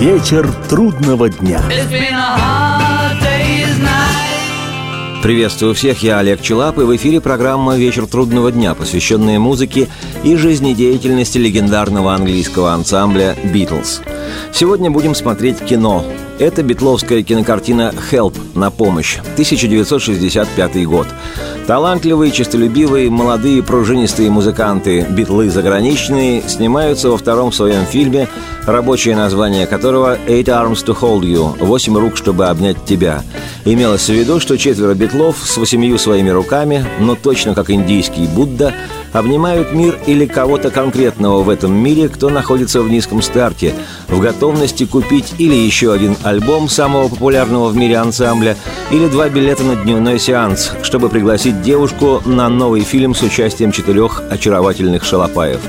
Вечер трудного дня. Приветствую всех, я Олег Челап, и в эфире программа «Вечер трудного дня», посвященная музыке и жизнедеятельности легендарного английского ансамбля «Битлз». Сегодня будем смотреть кино. Это битловская кинокартина «Help» на помощь, 1965 год. Талантливые, честолюбивые, молодые, пружинистые музыканты «Битлы заграничные» снимаются во втором своем фильме, рабочее название которого «Eight Arms to Hold You» – «Восемь рук, чтобы обнять тебя». Имелось в виду, что четверо битлов с восемью своими руками, но точно как индийский Будда, обнимают мир или кого-то конкретного в этом мире, кто находится в низком старте, в готовности купить или еще один альбом самого популярного в мире ансамбля, или два билета на дневной сеанс, чтобы пригласить девушку на новый фильм с участием четырех очаровательных шалопаев.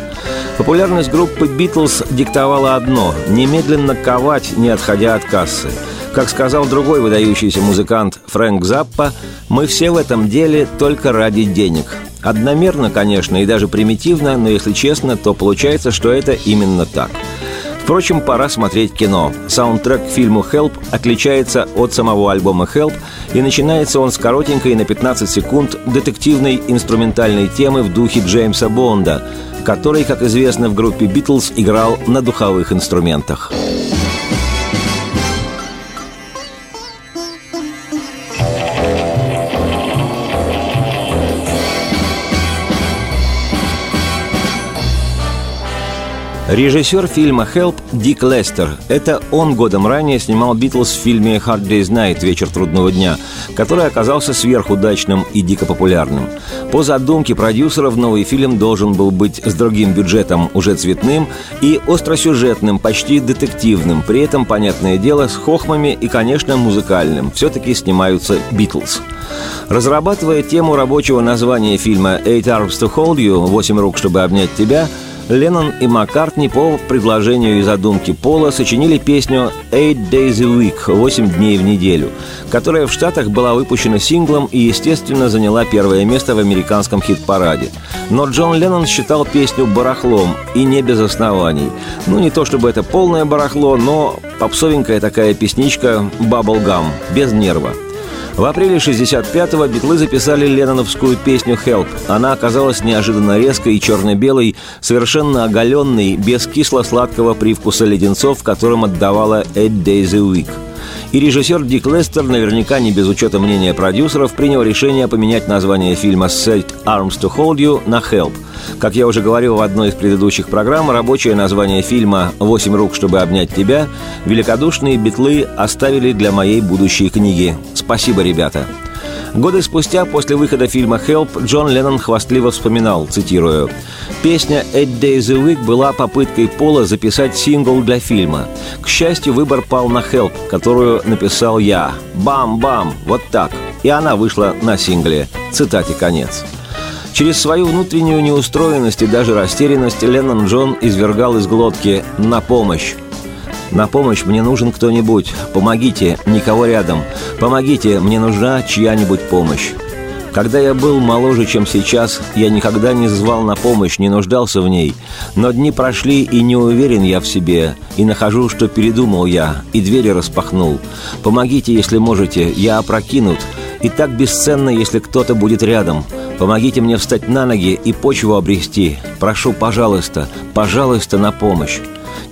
Популярность группы «Битлз» диктовала одно – немедленно ковать, не отходя от кассы – как сказал другой выдающийся музыкант Фрэнк Заппа, мы все в этом деле только ради денег. Одномерно, конечно, и даже примитивно, но если честно, то получается, что это именно так. Впрочем, пора смотреть кино. Саундтрек к фильму «Help» отличается от самого альбома «Help», и начинается он с коротенькой на 15 секунд детективной инструментальной темы в духе Джеймса Бонда, который, как известно, в группе «Битлз» играл на духовых инструментах. Режиссер фильма «Help» Дик Лестер. Это он годом ранее снимал «Битлз» в фильме «Hard Day's Night» «Вечер трудного дня», который оказался сверхудачным и дико популярным. По задумке продюсеров новый фильм должен был быть с другим бюджетом, уже цветным, и остросюжетным, почти детективным, при этом, понятное дело, с хохмами и, конечно, музыкальным. Все-таки снимаются «Битлз». Разрабатывая тему рабочего названия фильма «Eight Arms to Hold You» «Восемь рук, чтобы обнять тебя», Леннон и Маккартни по предложению и задумке Пола сочинили песню «Eight Days a Week» – «Восемь дней в неделю», которая в Штатах была выпущена синглом и, естественно, заняла первое место в американском хит-параде. Но Джон Леннон считал песню барахлом, и не без оснований. Ну, не то чтобы это полное барахло, но попсовенькая такая песничка «Bubblegum», без нерва – в апреле 65-го битлы записали ленноновскую песню «Help». Она оказалась неожиданно резкой и черно-белой, совершенно оголенной, без кисло-сладкого привкуса леденцов, которым отдавала «Eight Days a Week». И режиссер Дик Лестер, наверняка не без учета мнения продюсеров, принял решение поменять название фильма «Set Arms to Hold You» на «Help». Как я уже говорил в одной из предыдущих программ, рабочее название фильма «Восемь рук, чтобы обнять тебя» великодушные битлы оставили для моей будущей книги. Спасибо, ребята! Годы спустя, после выхода фильма «Help», Джон Леннон хвастливо вспоминал, цитирую, «Песня «Eight Days a Week» была попыткой Пола записать сингл для фильма. К счастью, выбор пал на «Help», которую написал я. Бам-бам! Вот так. И она вышла на сингле. Цитате конец. Через свою внутреннюю неустроенность и даже растерянность Леннон Джон извергал из глотки «на помощь». На помощь мне нужен кто-нибудь. Помогите, никого рядом. Помогите, мне нужна чья-нибудь помощь. Когда я был моложе, чем сейчас, я никогда не звал на помощь, не нуждался в ней. Но дни прошли, и не уверен я в себе. И нахожу, что передумал я, и двери распахнул. Помогите, если можете, я опрокинут. И так бесценно, если кто-то будет рядом. Помогите мне встать на ноги и почву обрести. Прошу, пожалуйста, пожалуйста, на помощь.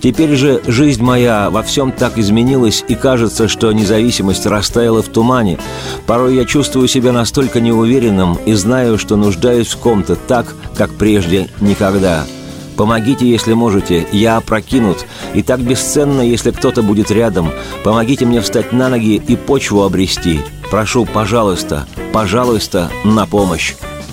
Теперь же жизнь моя во всем так изменилась, и кажется, что независимость растаяла в тумане. Порой я чувствую себя настолько неуверенным и знаю, что нуждаюсь в ком-то так, как прежде никогда. Помогите, если можете, я опрокинут, и так бесценно, если кто-то будет рядом. Помогите мне встать на ноги и почву обрести. Прошу, пожалуйста, пожалуйста, на помощь.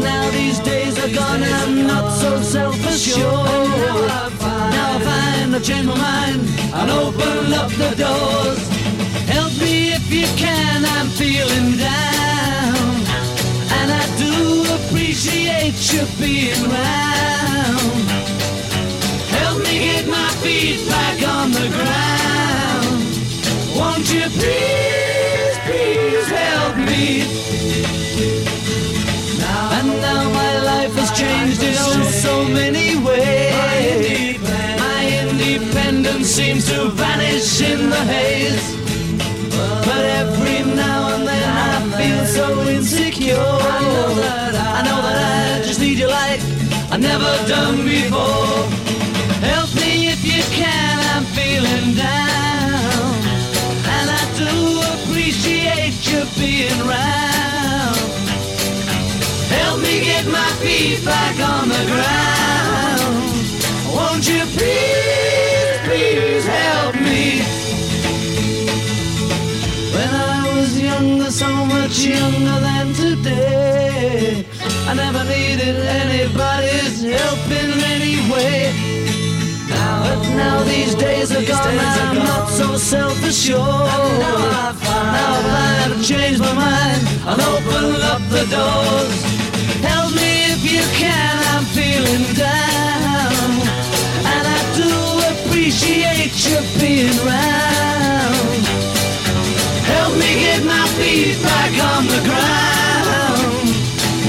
Now, these days are gone and I'm not so self-assured. Now I find, I've changed my mind and open up the doors. Help me if you can, I'm feeling down. And I do appreciate you being round. Help me get my feet back on the ground. Won't you please, please help me? Many ways. My independence seems to vanish in the haze. But every now and then I feel so insecure. I know that I, I know that I just need you like I've never done before. Help me if you can, I'm feeling down. And I do appreciate you being round. Help me get my feet back on the ground. Much younger than today, I never needed anybody's help in any way. Now, but now these days are gone, I'm not so self-assured. Now I've I've changed my mind and opened up the doors. Help me if you can, I'm feeling down, and I do appreciate you being round. Me get my feet back on the ground.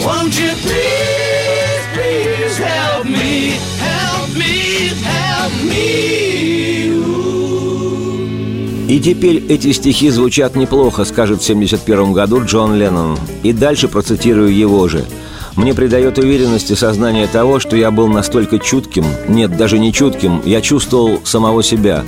Won't you please, please help me, help me, help me. И теперь эти стихи звучат неплохо, скажет в 71 году Джон Леннон. И дальше процитирую его же. Мне придает уверенности сознание того, что я был настолько чутким, нет, даже не чутким, я чувствовал самого себя.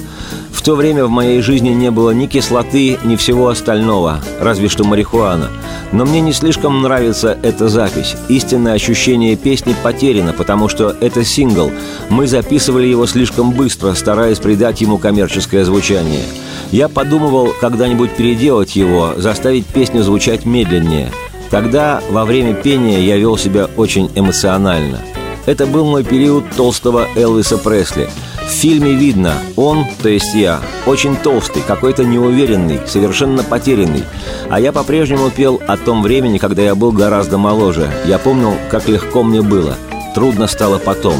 В то время в моей жизни не было ни кислоты, ни всего остального, разве что марихуана. Но мне не слишком нравится эта запись. Истинное ощущение песни потеряно, потому что это сингл. Мы записывали его слишком быстро, стараясь придать ему коммерческое звучание. Я подумывал когда-нибудь переделать его, заставить песню звучать медленнее. Тогда, во время пения, я вел себя очень эмоционально. Это был мой период толстого Элвиса Пресли. В фильме видно, он, то есть я, очень толстый, какой-то неуверенный, совершенно потерянный. А я по-прежнему пел о том времени, когда я был гораздо моложе. Я помнил, как легко мне было. Трудно стало потом.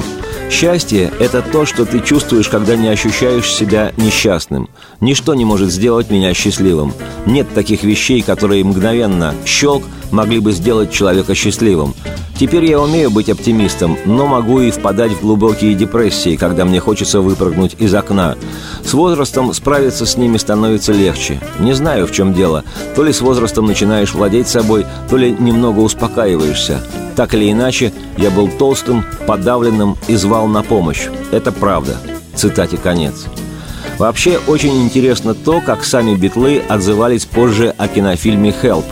Счастье – это то, что ты чувствуешь, когда не ощущаешь себя несчастным. Ничто не может сделать меня счастливым. Нет таких вещей, которые мгновенно, щелк, могли бы сделать человека счастливым. Теперь я умею быть оптимистом, но могу и впадать в глубокие депрессии, когда мне хочется выпрыгнуть из окна. С возрастом справиться с ними становится легче. Не знаю, в чем дело. То ли с возрастом начинаешь владеть собой, то ли немного успокаиваешься. Так или иначе, я был толстым, подавленным и звал на помощь. Это правда. Цитате конец. Вообще, очень интересно то, как сами битлы отзывались позже о кинофильме «Хелп»,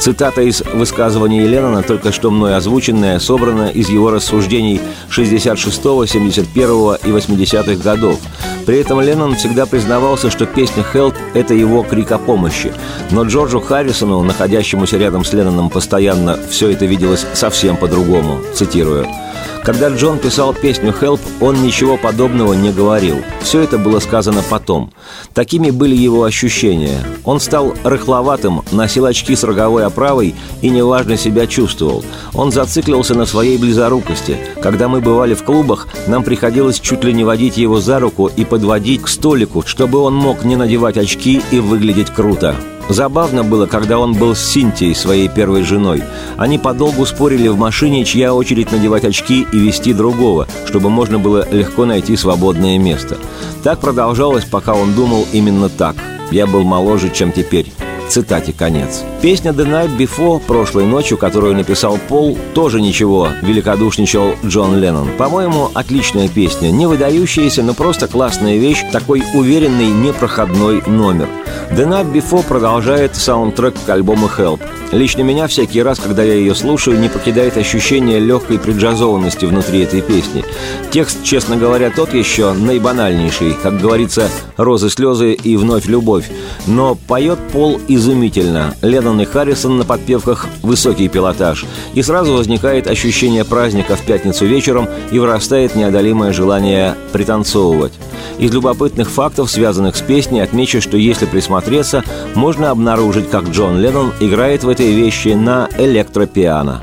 Цитата из высказывания Леннона, только что мной озвученная, собрана из его рассуждений 66-го, 71-го и 80-х годов. При этом Леннон всегда признавался, что песня «Help» — это его крик о помощи. Но Джорджу Харрисону, находящемуся рядом с Ленноном постоянно, все это виделось совсем по-другому. Цитирую. Когда Джон писал песню «Help», он ничего подобного не говорил. Все это было сказано потом. Такими были его ощущения. Он стал рыхловатым, носил очки с роговой оправой и неважно себя чувствовал. Он зациклился на своей близорукости. Когда мы бывали в клубах, нам приходилось чуть ли не водить его за руку и подводить к столику, чтобы он мог не надевать очки и выглядеть круто. Забавно было, когда он был с Синтией, своей первой женой. Они подолгу спорили в машине, чья очередь надевать очки и вести другого, чтобы можно было легко найти свободное место. Так продолжалось, пока он думал именно так. Я был моложе, чем теперь. Цитате конец. Песня «The Night Before» прошлой ночью, которую написал Пол, тоже ничего, великодушничал Джон Леннон. По-моему, отличная песня, не выдающаяся, но просто классная вещь, такой уверенный, непроходной номер. «The Night Before» продолжает саундтрек к альбому «Help». Лично меня всякий раз, когда я ее слушаю, не покидает ощущение легкой преджазованности внутри этой песни. Текст, честно говоря, тот еще наибанальнейший, как говорится, розы, слезы и вновь любовь. Но поет Пол изумительно. Леннон и Харрисон на подпевках высокий пилотаж. И сразу возникает ощущение праздника в пятницу вечером и вырастает неодолимое желание пританцовывать. Из любопытных фактов, связанных с песней, отмечу, что если присмотреться, можно обнаружить, как Джон Леннон играет в этой вещи на электропиано.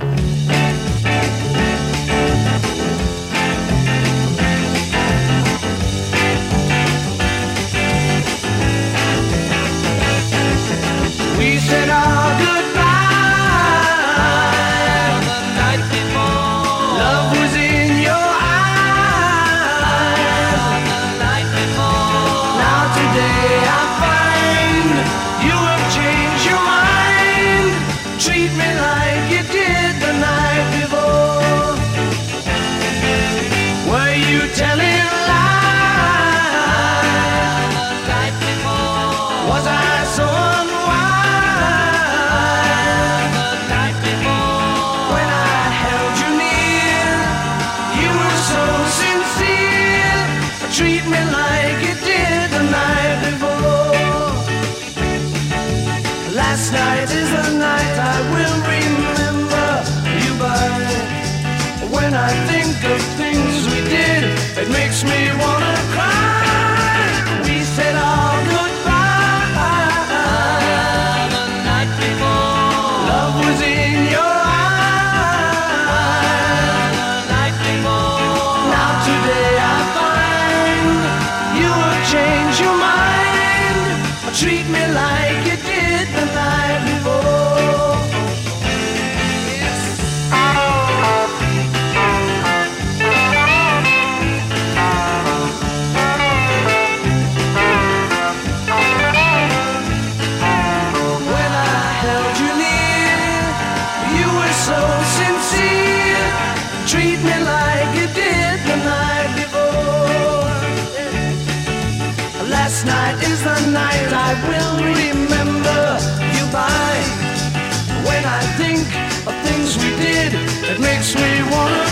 Makes me wanna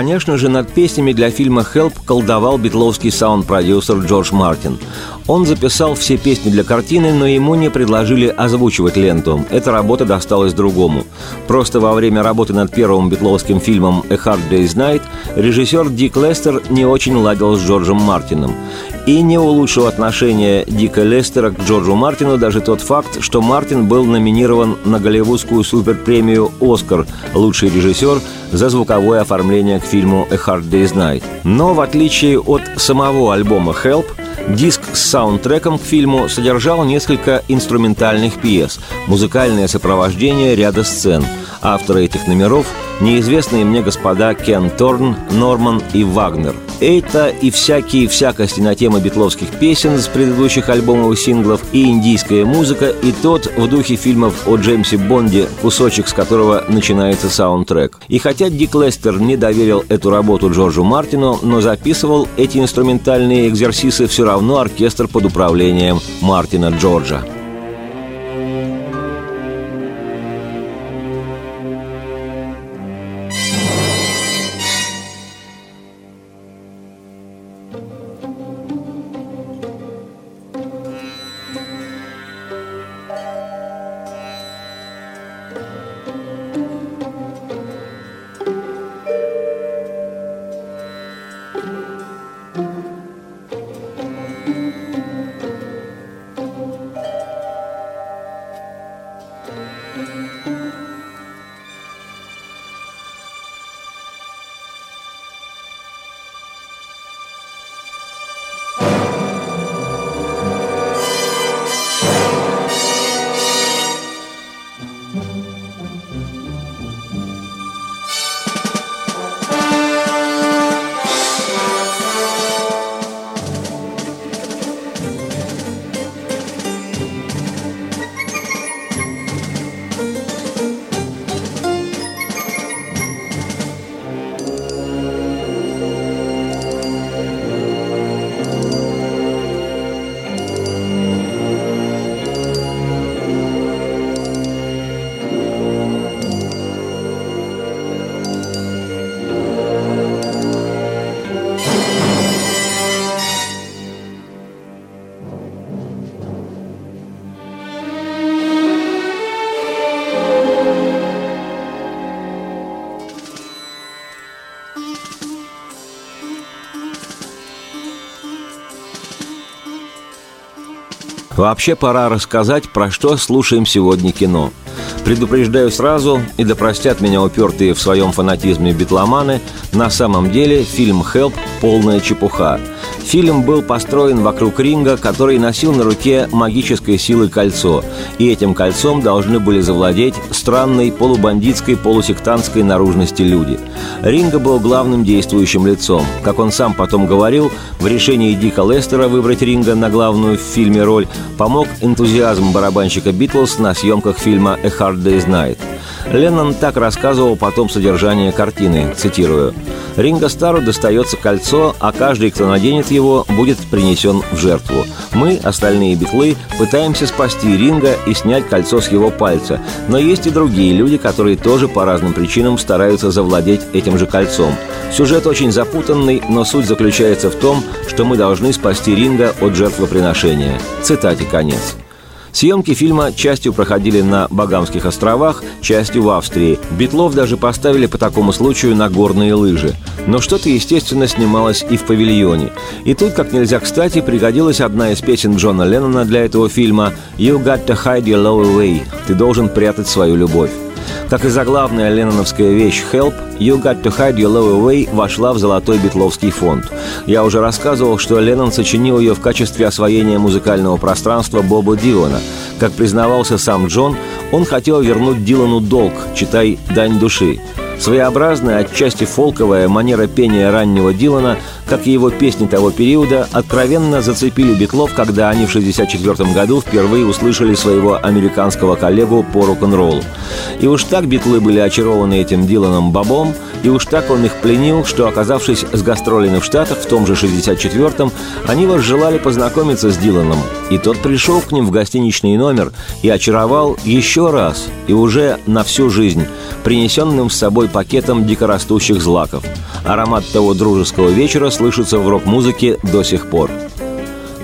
Конечно же, над песнями для фильма «Help» колдовал битловский саунд-продюсер Джордж Мартин. Он записал все песни для картины, но ему не предложили озвучивать ленту. Эта работа досталась другому. Просто во время работы над первым битловским фильмом «A Hard Day's Night» режиссер Дик Лестер не очень ладил с Джорджем Мартином. И не улучшил отношение Дика Лестера к Джорджу Мартину даже тот факт, что Мартин был номинирован на голливудскую суперпремию «Оскар» «Лучший режиссер» за звуковое оформление к фильму «A Hard Day's Night». Но, в отличие от самого альбома «Help», Диск с саундтреком к фильму содержал несколько инструментальных пьес, музыкальное сопровождение ряда сцен. Авторы этих номеров – неизвестные мне господа Кен Торн, Норман и Вагнер. Это и всякие всякости на темы битловских песен с предыдущих альбомов и синглов, и индийская музыка, и тот в духе фильмов о Джеймсе Бонде, кусочек с которого начинается саундтрек. И хотя Дик Лестер не доверил эту работу Джорджу Мартину, но записывал эти инструментальные экзерсисы все равно оркестр под управлением Мартина Джорджа. Вообще пора рассказать, про что слушаем сегодня кино. Предупреждаю сразу, и да простят меня упертые в своем фанатизме битломаны, на самом деле фильм «Хелп» – полная чепуха. Фильм был построен вокруг ринга, который носил на руке магической силы кольцо, и этим кольцом должны были завладеть странной полубандитской полусектантской наружности люди. Ринга был главным действующим лицом. Как он сам потом говорил, в решении Дика Лестера выбрать Ринга на главную в фильме роль помог энтузиазм барабанщика Битлз на съемках фильма «A Hard Day's Night». Леннон так рассказывал потом содержание картины, цитирую. Ринго Стару достается кольцо, а каждый, кто наденет его, будет принесен в жертву. Мы, остальные битлы, пытаемся спасти Ринга и снять кольцо с его пальца, но есть и другие люди, которые тоже по разным причинам стараются завладеть этим же кольцом. Сюжет очень запутанный, но суть заключается в том, что мы должны спасти Ринга от жертвоприношения. Цитате конец. Съемки фильма частью проходили на Багамских островах, частью в Австрии. Битлов даже поставили по такому случаю на горные лыжи. Но что-то, естественно, снималось и в павильоне. И тут, как нельзя кстати, пригодилась одна из песен Джона Леннона для этого фильма «You got to hide your love away» – «Ты должен прятать свою любовь». Как и заглавная ленноновская вещь «Help», «You Got To Hide Your Love Away» вошла в золотой битловский фонд. Я уже рассказывал, что Леннон сочинил ее в качестве освоения музыкального пространства Боба Дилана. Как признавался сам Джон, он хотел вернуть Дилану долг, читай «Дань души». Своеобразная, отчасти фолковая манера пения раннего Дилана, как и его песни того периода, откровенно зацепили Битлов, когда они в 1964 году впервые услышали своего американского коллегу по рок-н-роллу. И уж так Битлы были очарованы этим Диланом Бобом, и уж так он их пленил, что, оказавшись с гастролями в Штатах в том же 64-м, они возжелали познакомиться с Диланом. И тот пришел к ним в гостиничный номер и очаровал еще раз, и уже на всю жизнь, принесенным с собой пакетом дикорастущих злаков. Аромат того дружеского вечера слышится в рок-музыке до сих пор.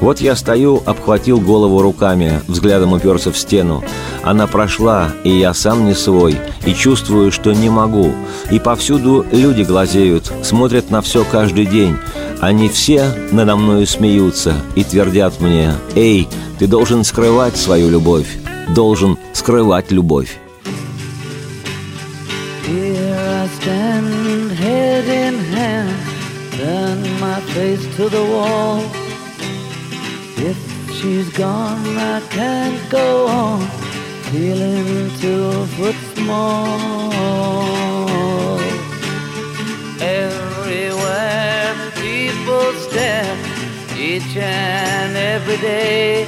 Вот я стою, обхватил голову руками, взглядом уперся в стену. Она прошла, и я сам не свой, и чувствую, что не могу. И повсюду люди глазеют, смотрят на все каждый день. Они все надо мною смеются и твердят мне, «Эй, ты должен скрывать свою любовь, должен скрывать любовь». Face to the wall. If she's gone, I can't go on, feeling two foot small. Everywhere people stare, each and every day.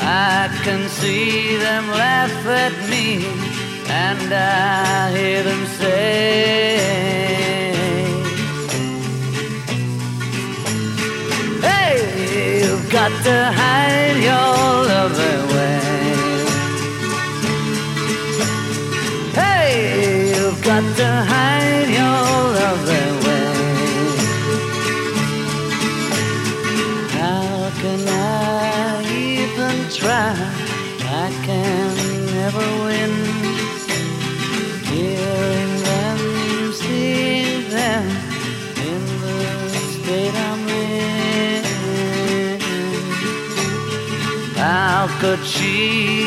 I can see them laugh at me, and I hear them say. got the high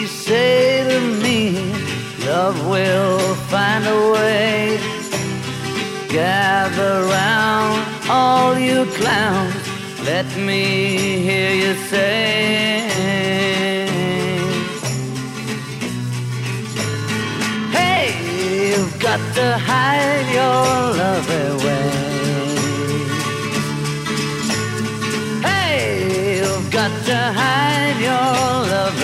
she say to me, love will find a way? Gather round, all you clowns, let me hear you say. Hey, you've got to hide your love away. Hey, you've got to hide your love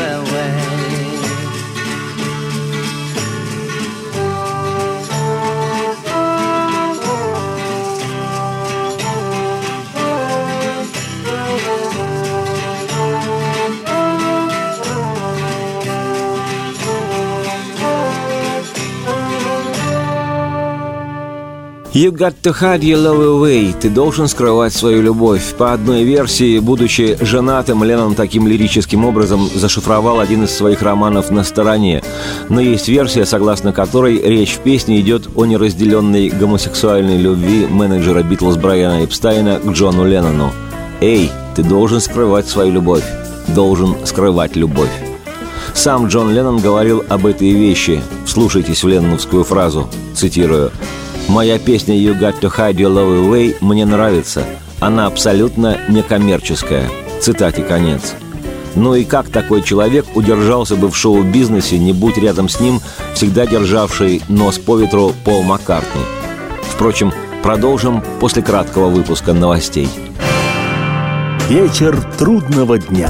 You got to hide your love away. Ты должен скрывать свою любовь. По одной версии, будучи женатым, Леннон таким лирическим образом зашифровал один из своих романов «На стороне». Но есть версия, согласно которой речь в песне идет о неразделенной гомосексуальной любви менеджера Битлз Брайана Эпстайна к Джону Леннону. «Эй, ты должен скрывать свою любовь. Должен скрывать любовь». Сам Джон Леннон говорил об этой вещи. Вслушайтесь в ленноновскую фразу. Цитирую. Моя песня «You Got To Hide Your Love Away» мне нравится. Она абсолютно некоммерческая. Цитате конец. Ну и как такой человек удержался бы в шоу-бизнесе, не будь рядом с ним, всегда державший нос по ветру Пол Маккартни? Впрочем, продолжим после краткого выпуска новостей. Вечер трудного дня.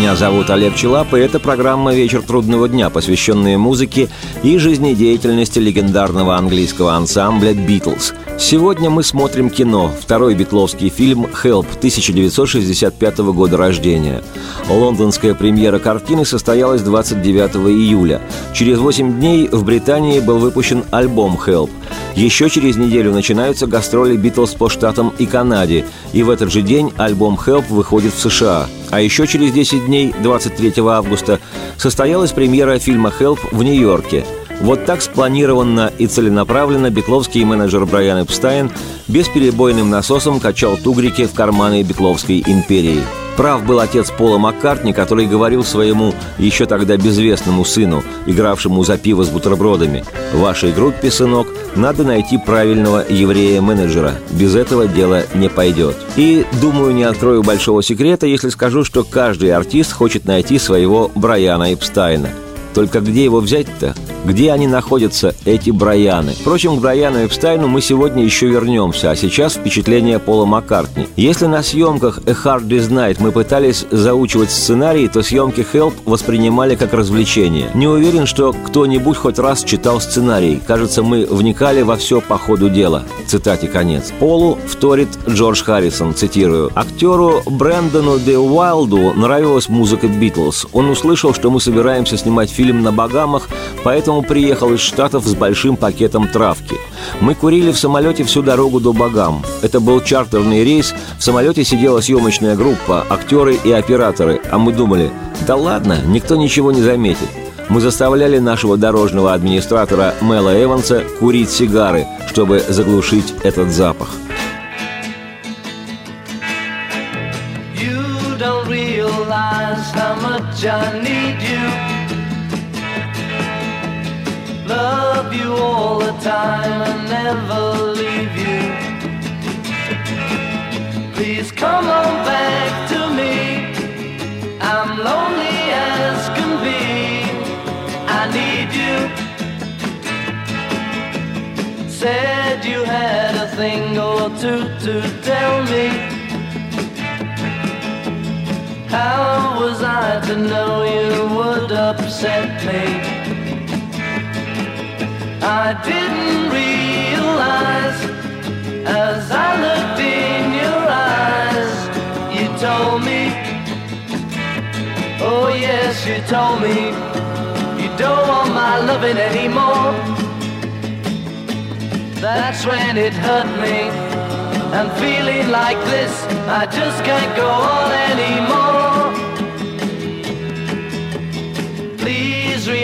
Меня зовут Олег Челап, и это программа «Вечер трудного дня», посвященная музыке и жизнедеятельности легендарного английского ансамбля «Битлз». Сегодня мы смотрим кино, второй битловский фильм «Help» 1965 года рождения. Лондонская премьера картины состоялась 29 июля. Через 8 дней в Британии был выпущен альбом «Help». Еще через неделю начинаются гастроли «Битлз» по штатам и Канаде, и в этот же день альбом «Help» выходит в США. А еще через 10 дней, 23 августа, состоялась премьера фильма «Help» в Нью-Йорке – вот так спланированно и целенаправленно битловский менеджер Брайан Эпстайн бесперебойным насосом качал тугрики в карманы битловской империи. Прав был отец Пола Маккартни, который говорил своему еще тогда безвестному сыну, игравшему за пиво с бутербродами, «В вашей группе, сынок, надо найти правильного еврея-менеджера. Без этого дело не пойдет». И, думаю, не открою большого секрета, если скажу, что каждый артист хочет найти своего Брайана Эпстайна. Только где его взять-то? Где они находятся, эти Брайаны? Впрочем, к Брайану Эпстайну мы сегодня еще вернемся, а сейчас впечатление Пола Маккартни. Если на съемках «A Hard Day's Night» мы пытались заучивать сценарий, то съемки «Help» воспринимали как развлечение. Не уверен, что кто-нибудь хоть раз читал сценарий. Кажется, мы вникали во все по ходу дела. Цитате конец. Полу вторит Джордж Харрисон, цитирую. «Актеру Брэндону Де Уайлду нравилась музыка Битлз. Он услышал, что мы собираемся снимать фильм на Багамах, поэтому приехал из Штатов с большим пакетом травки. Мы курили в самолете всю дорогу до Багам. Это был чартерный рейс, в самолете сидела съемочная группа, актеры и операторы, а мы думали, да ладно, никто ничего не заметит. Мы заставляли нашего дорожного администратора Мэла Эванса курить сигары, чтобы заглушить этот запах. You don't realize how much I need love you all the time and never leave you. Please come on back to me. I'm lonely as can be. I need you. Said you had a thing or two to tell me. How was I to know you would upset me? I didn't realize as I looked in your eyes. You told me, oh yes, you told me, you don't want my loving anymore. That's when it hurt me. And feeling like this, I just can't go on anymore.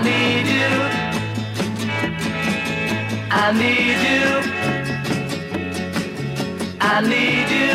Need you. I need you. I need you.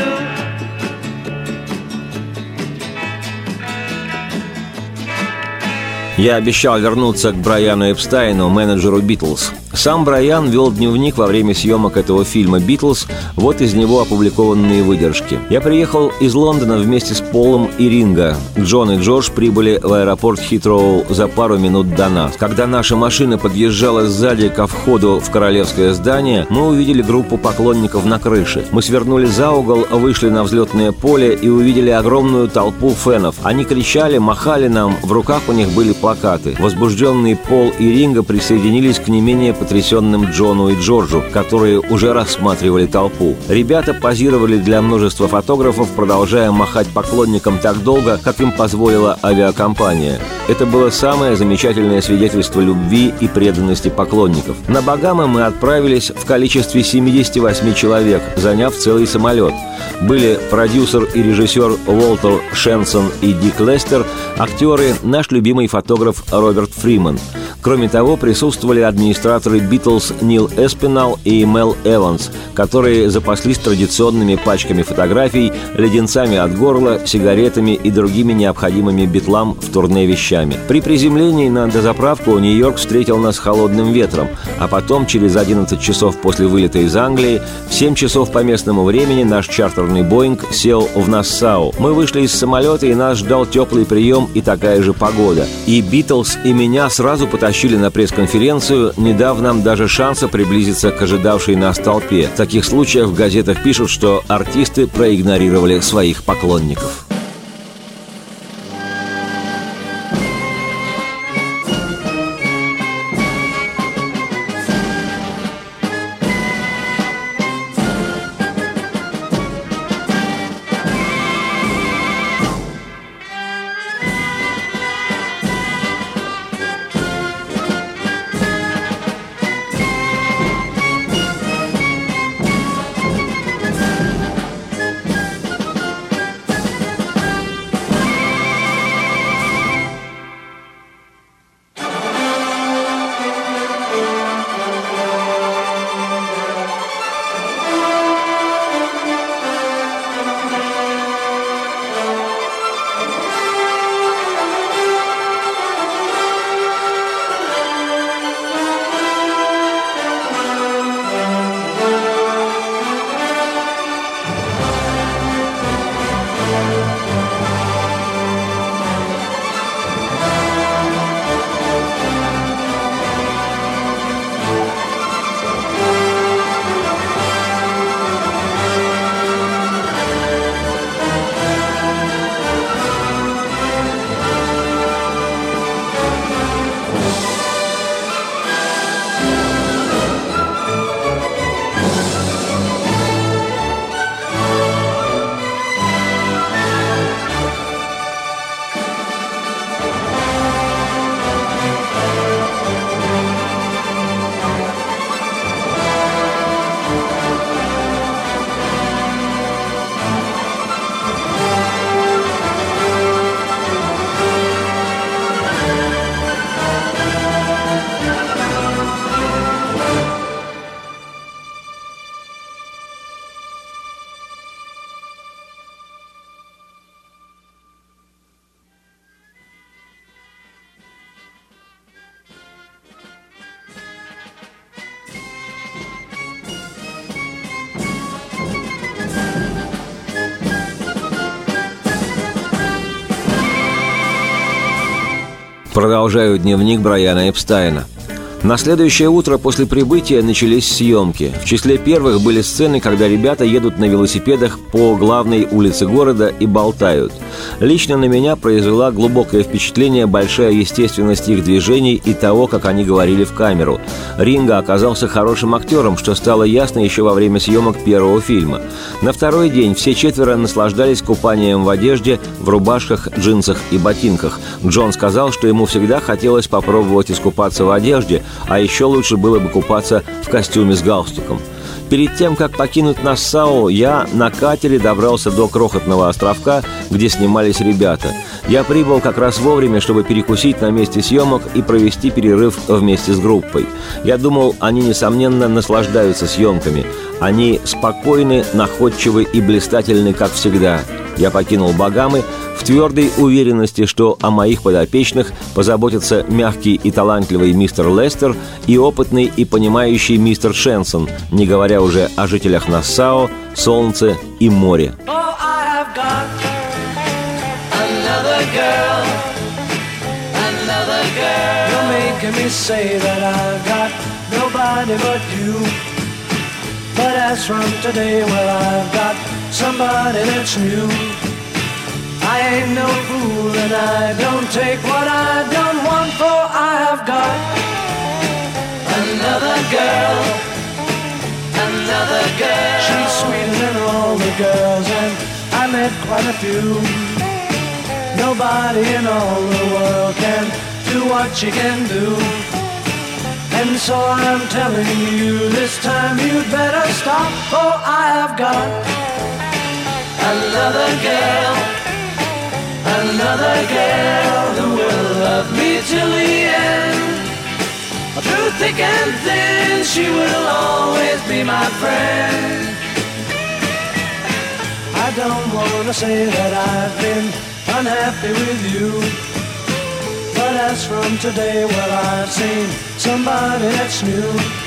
Я обещал вернуться к Брайану Эпстайну, менеджеру «Битлз». Сам Брайан вел дневник во время съемок этого фильма «Битлз», вот из него опубликованные выдержки. «Я приехал из Лондона вместе с Полом и Ринго. Джон и Джордж прибыли в аэропорт Хитроу за пару минут до нас. Когда наша машина подъезжала сзади ко входу в королевское здание, мы увидели группу поклонников на крыше. Мы свернули за угол, вышли на взлетное поле и увидели огромную толпу фенов. Они кричали, махали нам, в руках у них были плакаты. Возбужденные Пол и Ринго присоединились к не менее потрясенным Джону и Джорджу, которые уже рассматривали толпу. Ребята позировали для множества фотографов, продолжая махать поклонникам так долго, как им позволила авиакомпания. Это было самое замечательное свидетельство любви и преданности поклонников. На Багамы мы отправились в количестве 78 человек, заняв целый самолет. Были продюсер и режиссер Уолтер Шенсон и Дик Лестер, актеры, наш любимый фотограф Роберт Фриман – Кроме того, присутствовали администраторы «Битлз» Нил Эспинал и Мел Эванс, которые запаслись традиционными пачками фотографий, леденцами от горла, сигаретами и другими необходимыми битлам в турне вещами. При приземлении на дозаправку Нью-Йорк встретил нас холодным ветром, а потом, через 11 часов после вылета из Англии, в 7 часов по местному времени наш чартерный «Боинг» сел в Нассау. Мы вышли из самолета, и нас ждал теплый прием и такая же погода. И «Битлз», и меня сразу потащили на пресс-конференцию, не дав нам даже шанса приблизиться к ожидавшей нас толпе. В таких случаях в газетах пишут, что артисты проигнорировали своих поклонников. Продолжаю дневник Брайана Эпстайна – на следующее утро после прибытия начались съемки. В числе первых были сцены, когда ребята едут на велосипедах по главной улице города и болтают. Лично на меня произвела глубокое впечатление большая естественность их движений и того, как они говорили в камеру. Ринга оказался хорошим актером, что стало ясно еще во время съемок первого фильма. На второй день все четверо наслаждались купанием в одежде, в рубашках, джинсах и ботинках. Джон сказал, что ему всегда хотелось попробовать искупаться в одежде, а еще лучше было бы купаться в костюме с галстуком. Перед тем, как покинуть Нассау, я на катере добрался до крохотного островка, где снимались ребята. Я прибыл как раз вовремя, чтобы перекусить на месте съемок и провести перерыв вместе с группой. Я думал, они, несомненно, наслаждаются съемками. Они спокойны, находчивы и блистательны, как всегда. Я покинул Багамы в твердой уверенности, что о моих подопечных позаботятся мягкий и талантливый мистер Лестер и опытный и понимающий мистер Шенсон, не говоря уже о жителях Нассау, Солнце и море. But as from today, well, I've got somebody that's new. I ain't no fool and I don't take what I don't want, for I have got Another girl, another girl. She's sweeter than all the girls, and I met quite a few. Nobody in all the world can do what she can do. And so I'm telling you, this time you'd better stop, for I have got another girl, another girl who will love me till the end. Through thick and thin, she will always be my friend. I don't wanna say that I've been unhappy with you. But as from today, well, I've seen somebody that's new.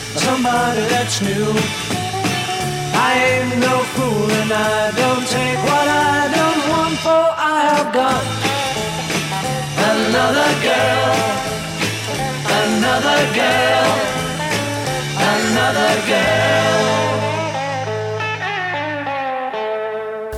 somebody that's new. I ain't no fool and I don't take what I don't want, for I have got another girl, another girl, another girl.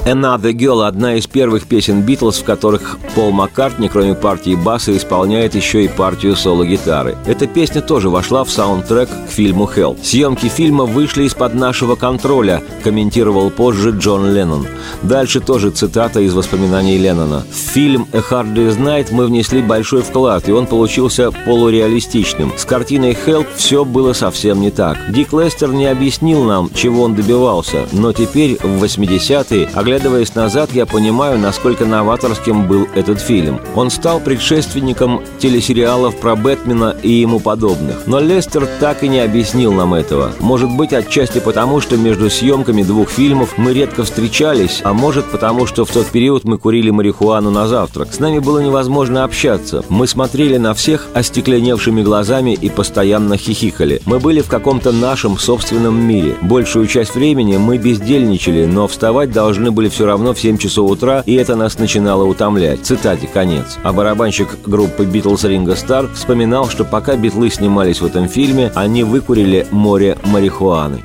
Another Girl – одна из первых песен Битлз, в которых Пол Маккартни, кроме партии баса, исполняет еще и партию соло-гитары. Эта песня тоже вошла в саундтрек к фильму «Хелл». Съемки фильма вышли из-под нашего контроля, комментировал позже Джон Леннон. Дальше тоже цитата из воспоминаний Леннона. В фильм «A Hard Day's Night» мы внесли большой вклад, и он получился полуреалистичным. С картиной «Help» все было совсем не так. Дик Лестер не объяснил нам, чего он добивался, но теперь, в 80-е, Оглядываясь назад, я понимаю, насколько новаторским был этот фильм. Он стал предшественником телесериалов про Бэтмена и ему подобных. Но Лестер так и не объяснил нам этого. Может быть, отчасти потому, что между съемками двух фильмов мы редко встречались, а может потому, что в тот период мы курили марихуану на завтрак. С нами было невозможно общаться. Мы смотрели на всех остекленевшими глазами и постоянно хихикали. Мы были в каком-то нашем собственном мире. Большую часть времени мы бездельничали, но вставать должны были все равно в 7 часов утра, и это нас начинало утомлять. Цитате конец. А барабанщик группы Битлз Ринго Стар вспоминал, что пока Битлы снимались в этом фильме, они выкурили море марихуаны.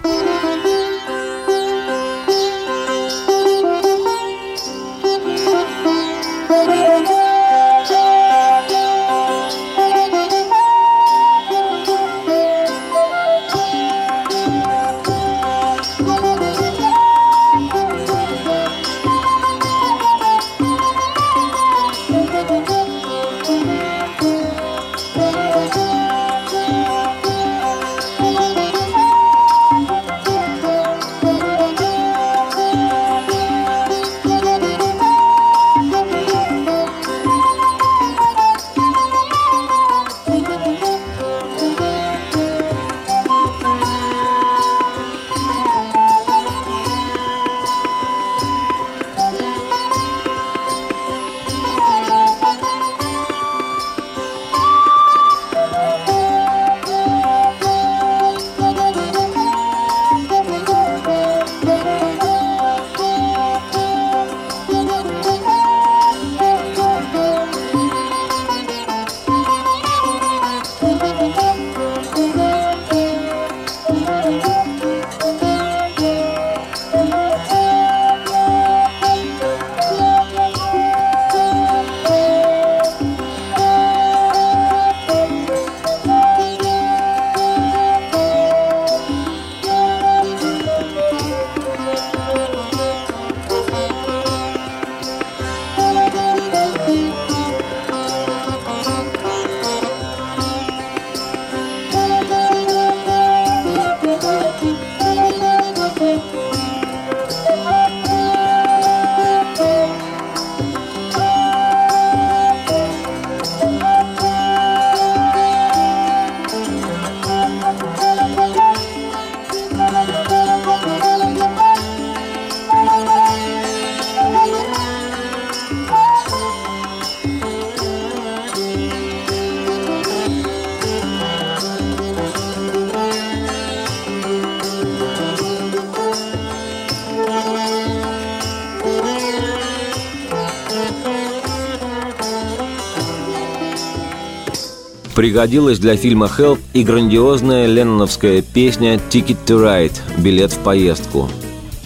Пригодилась для фильма «Help» и грандиозная ленноновская песня «Ticket to Ride» – «Билет в поездку».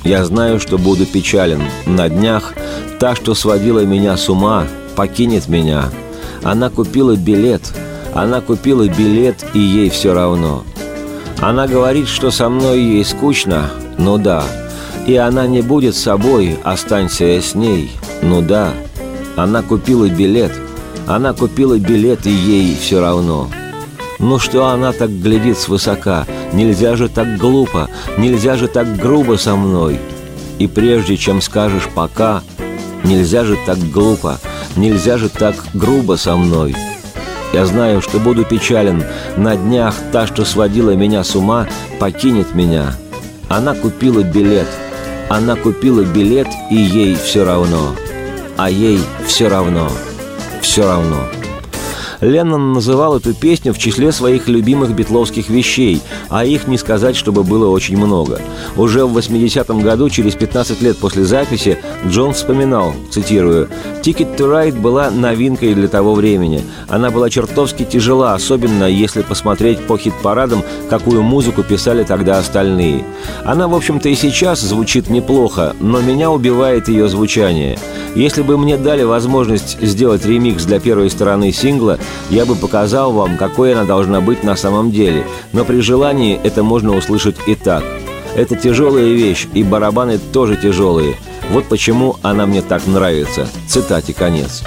Я знаю, что буду печален. На днях та, что сводила меня с ума, покинет меня. Она купила билет. Она купила билет, и ей все равно. Она говорит, что со мной ей скучно. Ну да. И она не будет собой, останься я с ней. Ну да. Она купила билет. Она купила билет, и ей все равно. Ну что она так глядит свысока? Нельзя же так глупо, нельзя же так грубо со мной. И прежде чем скажешь «пока», нельзя же так глупо, нельзя же так грубо со мной. Я знаю, что буду печален. На днях та, что сводила меня с ума, покинет меня. Она купила билет. Она купила билет, и ей все равно. А ей все равно. Все равно. Леннон называл эту песню в числе своих любимых битловских вещей, а их не сказать, чтобы было очень много. Уже в 80-м году, через 15 лет после записи, Джон вспоминал, цитирую, «Ticket to Ride была новинкой для того времени. Она была чертовски тяжела, особенно если посмотреть по хит-парадам, какую музыку писали тогда остальные. Она, в общем-то, и сейчас звучит неплохо, но меня убивает ее звучание. Если бы мне дали возможность сделать ремикс для первой стороны сингла, я бы показал вам, какой она должна быть на самом деле, но при желании это можно услышать и так. Это тяжелая вещь, и барабаны тоже тяжелые. Вот почему она мне так нравится. Цитате конец.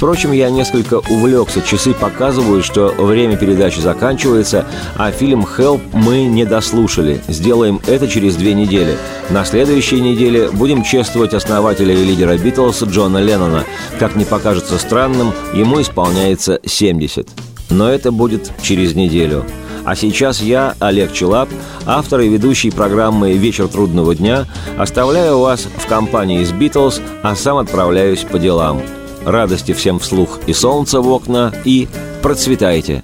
Впрочем, я несколько увлекся. Часы показывают, что время передачи заканчивается, а фильм «Help» мы не дослушали. Сделаем это через две недели. На следующей неделе будем чествовать основателя и лидера Битлз Джона Леннона. Как не покажется странным, ему исполняется 70. Но это будет через неделю. А сейчас я, Олег Челап, автор и ведущий программы «Вечер трудного дня», оставляю вас в компании с «Битлз», а сам отправляюсь по делам – радости всем вслух и солнца в окна, и процветайте!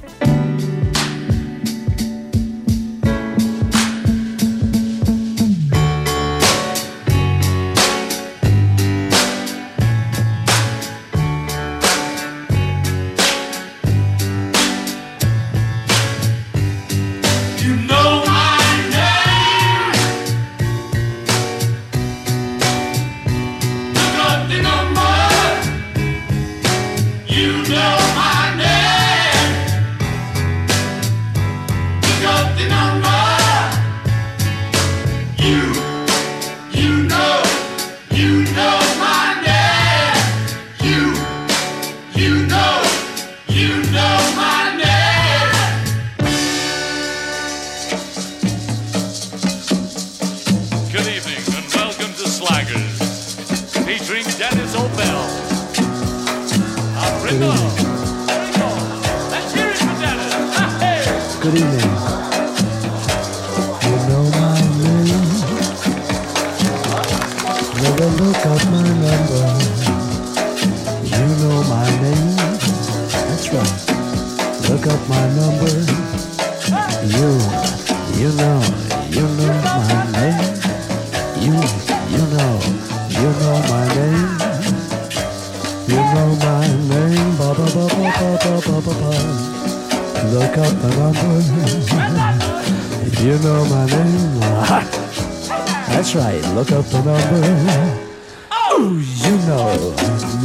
You know,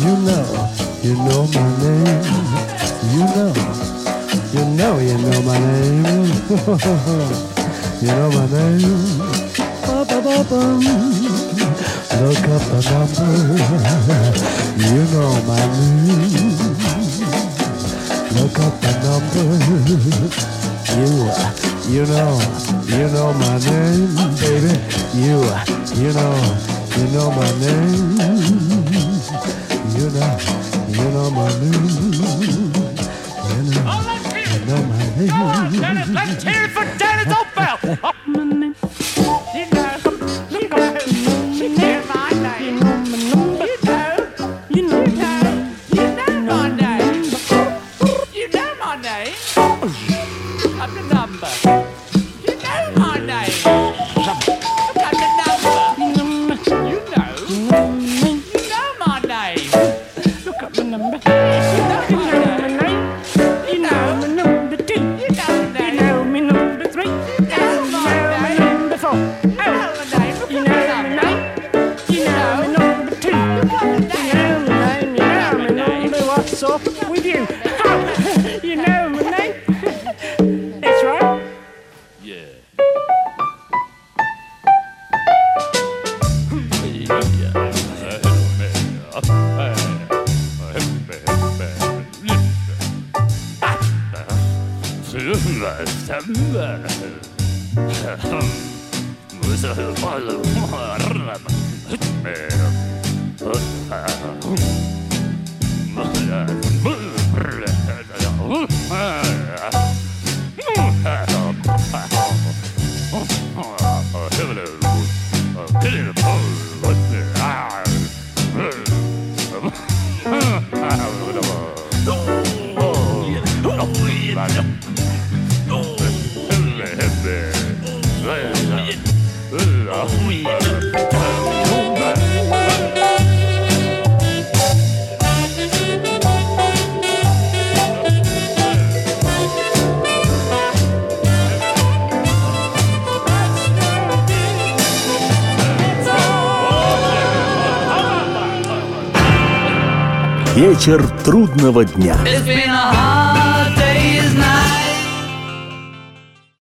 you know, you know my name. You know, you know, you know my name. you know my name. Ba -ba -ba -bum. Look up the number. You know my name. Look up the number. You, you know, you know my name, baby. You, you know. You know my name. You know, you know my name. You know, oh, you know my name. Come on, Dennis. Let's hear it for Dennis Opel. Вечер трудного дня.